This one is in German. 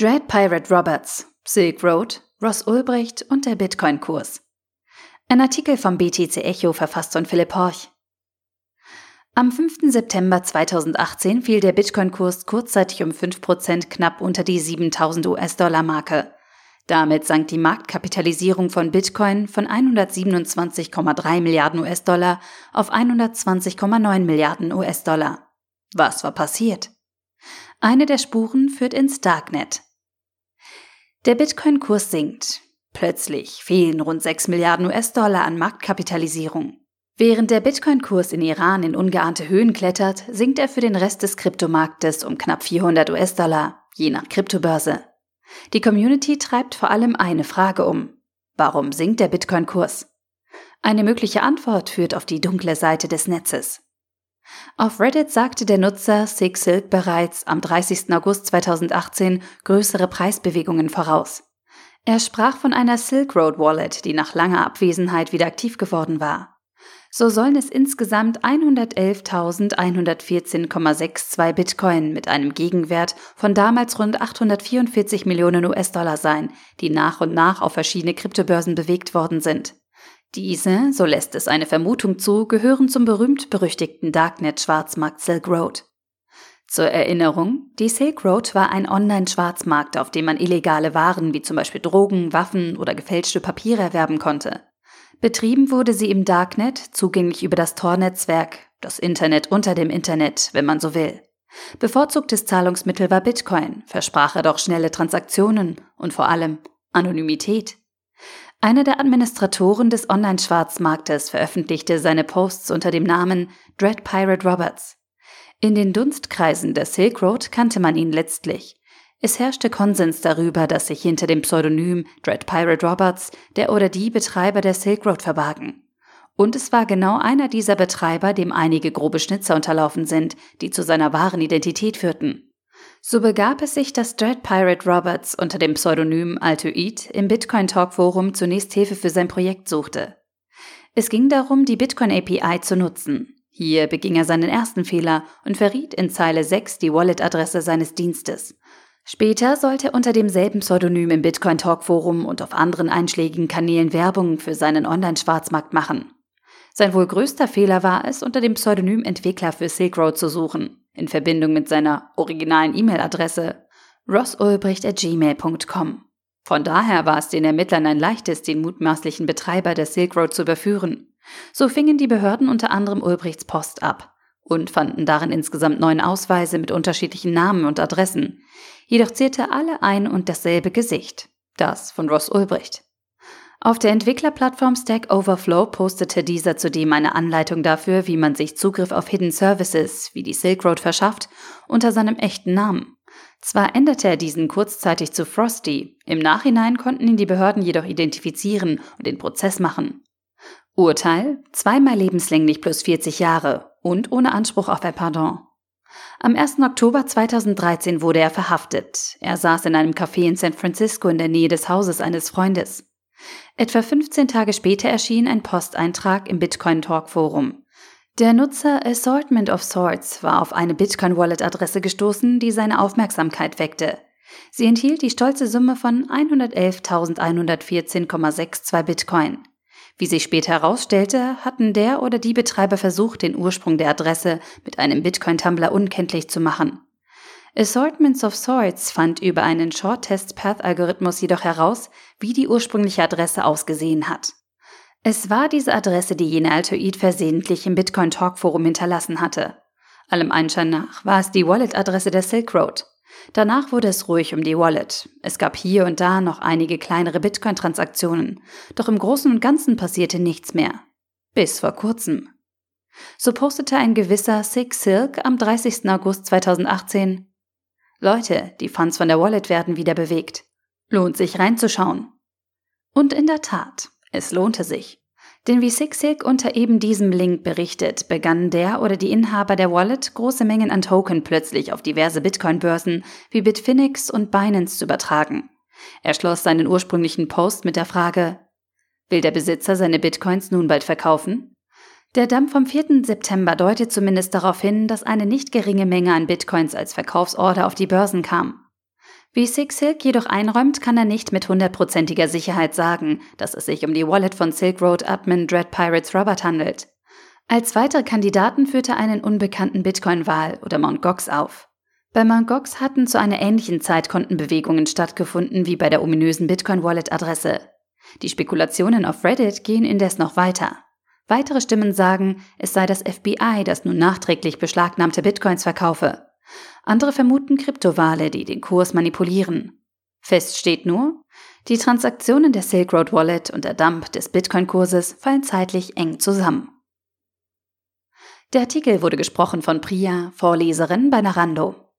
Dread Pirate Roberts, Silk Road, Ross Ulbricht und der Bitcoin-Kurs. Ein Artikel vom BTC Echo verfasst von Philipp Horch. Am 5. September 2018 fiel der Bitcoin-Kurs kurzzeitig um 5% knapp unter die 7000 US-Dollar-Marke. Damit sank die Marktkapitalisierung von Bitcoin von 127,3 Milliarden US-Dollar auf 120,9 Milliarden US-Dollar. Was war passiert? Eine der Spuren führt ins Darknet. Der Bitcoin-Kurs sinkt. Plötzlich fehlen rund 6 Milliarden US-Dollar an Marktkapitalisierung. Während der Bitcoin-Kurs in Iran in ungeahnte Höhen klettert, sinkt er für den Rest des Kryptomarktes um knapp 400 US-Dollar, je nach Kryptobörse. Die Community treibt vor allem eine Frage um. Warum sinkt der Bitcoin-Kurs? Eine mögliche Antwort führt auf die dunkle Seite des Netzes. Auf Reddit sagte der Nutzer Sig Silk bereits am 30. August 2018 größere Preisbewegungen voraus. Er sprach von einer Silk Road Wallet, die nach langer Abwesenheit wieder aktiv geworden war so sollen es insgesamt 111.114,62 Bitcoin mit einem Gegenwert von damals rund 844 Millionen US-Dollar sein, die nach und nach auf verschiedene Kryptobörsen bewegt worden sind. Diese, so lässt es eine Vermutung zu, gehören zum berühmt-berüchtigten Darknet-Schwarzmarkt Silk Road. Zur Erinnerung, die Silk Road war ein Online-Schwarzmarkt, auf dem man illegale Waren wie zum Beispiel Drogen, Waffen oder gefälschte Papiere erwerben konnte. Betrieben wurde sie im Darknet, zugänglich über das Tor-Netzwerk, das Internet unter dem Internet, wenn man so will. Bevorzugtes Zahlungsmittel war Bitcoin, versprach er doch schnelle Transaktionen und vor allem Anonymität. Einer der Administratoren des Online-Schwarzmarktes veröffentlichte seine Posts unter dem Namen Dread Pirate Roberts. In den Dunstkreisen der Silk Road kannte man ihn letztlich. Es herrschte Konsens darüber, dass sich hinter dem Pseudonym Dread Pirate Roberts der oder die Betreiber der Silk Road verbargen. Und es war genau einer dieser Betreiber, dem einige grobe Schnitzer unterlaufen sind, die zu seiner wahren Identität führten. So begab es sich, dass Dread Pirate Roberts unter dem Pseudonym Altoid im Bitcoin Talk Forum zunächst Hilfe für sein Projekt suchte. Es ging darum, die Bitcoin API zu nutzen. Hier beging er seinen ersten Fehler und verriet in Zeile 6 die Wallet-Adresse seines Dienstes. Später sollte er unter demselben Pseudonym im Bitcoin Talk Forum und auf anderen einschlägigen Kanälen Werbung für seinen Online-Schwarzmarkt machen. Sein wohl größter Fehler war es, unter dem Pseudonym Entwickler für Silk Road zu suchen, in Verbindung mit seiner originalen E-Mail-Adresse rossulbricht.gmail.com. Von daher war es den Ermittlern ein leichtes, den mutmaßlichen Betreiber der Silk Road zu überführen. So fingen die Behörden unter anderem Ulbrichts Post ab und fanden darin insgesamt neun Ausweise mit unterschiedlichen Namen und Adressen. Jedoch zählte alle ein und dasselbe Gesicht, das von Ross Ulbricht. Auf der Entwicklerplattform Stack Overflow postete dieser zudem eine Anleitung dafür, wie man sich Zugriff auf Hidden Services wie die Silk Road verschafft, unter seinem echten Namen. Zwar änderte er diesen kurzzeitig zu Frosty, im Nachhinein konnten ihn die Behörden jedoch identifizieren und den Prozess machen. Urteil zweimal lebenslänglich plus 40 Jahre und ohne Anspruch auf ein Pardon. Am 1. Oktober 2013 wurde er verhaftet. Er saß in einem Café in San Francisco in der Nähe des Hauses eines Freundes. Etwa 15 Tage später erschien ein Posteintrag im Bitcoin Talk Forum. Der Nutzer Assortment of Sorts war auf eine Bitcoin Wallet Adresse gestoßen, die seine Aufmerksamkeit weckte. Sie enthielt die stolze Summe von 111.114,62 Bitcoin. Wie sich später herausstellte, hatten der oder die Betreiber versucht, den Ursprung der Adresse mit einem Bitcoin-Tumblr unkenntlich zu machen. Assortments of Sorts fand über einen Short-Test-Path-Algorithmus jedoch heraus, wie die ursprüngliche Adresse ausgesehen hat. Es war diese Adresse, die jene Altoid versehentlich im Bitcoin Talk Forum hinterlassen hatte. Allem Einschein nach war es die Wallet-Adresse der Silk Road. Danach wurde es ruhig um die Wallet. Es gab hier und da noch einige kleinere Bitcoin-Transaktionen, doch im Großen und Ganzen passierte nichts mehr. Bis vor kurzem. So postete ein gewisser Six Silk am 30. August 2018 Leute, die Funds von der Wallet werden wieder bewegt. Lohnt sich reinzuschauen. Und in der Tat, es lohnte sich. Denn wie SigSig unter eben diesem Link berichtet, begannen der oder die Inhaber der Wallet große Mengen an Token plötzlich auf diverse Bitcoin-Börsen wie Bitfinex und Binance zu übertragen. Er schloss seinen ursprünglichen Post mit der Frage, will der Besitzer seine Bitcoins nun bald verkaufen? Der Dump vom 4. September deutet zumindest darauf hin, dass eine nicht geringe Menge an Bitcoins als Verkaufsorder auf die Börsen kam. Wie Six Silk jedoch einräumt, kann er nicht mit hundertprozentiger Sicherheit sagen, dass es sich um die Wallet von Silk Road Admin Dread Pirates Robert handelt. Als weitere Kandidaten führte einen unbekannten Bitcoin-Wahl oder Mt. Gox auf. Bei Mt. Gox hatten zu einer ähnlichen Zeit Kontenbewegungen stattgefunden wie bei der ominösen Bitcoin-Wallet-Adresse. Die Spekulationen auf Reddit gehen indes noch weiter. Weitere Stimmen sagen, es sei das FBI, das nun nachträglich beschlagnahmte Bitcoins verkaufe. Andere vermuten Kryptowale, die den Kurs manipulieren. Fest steht nur, die Transaktionen der Silk Road Wallet und der Dump des Bitcoin-Kurses fallen zeitlich eng zusammen. Der Artikel wurde gesprochen von Priya, Vorleserin bei Narando.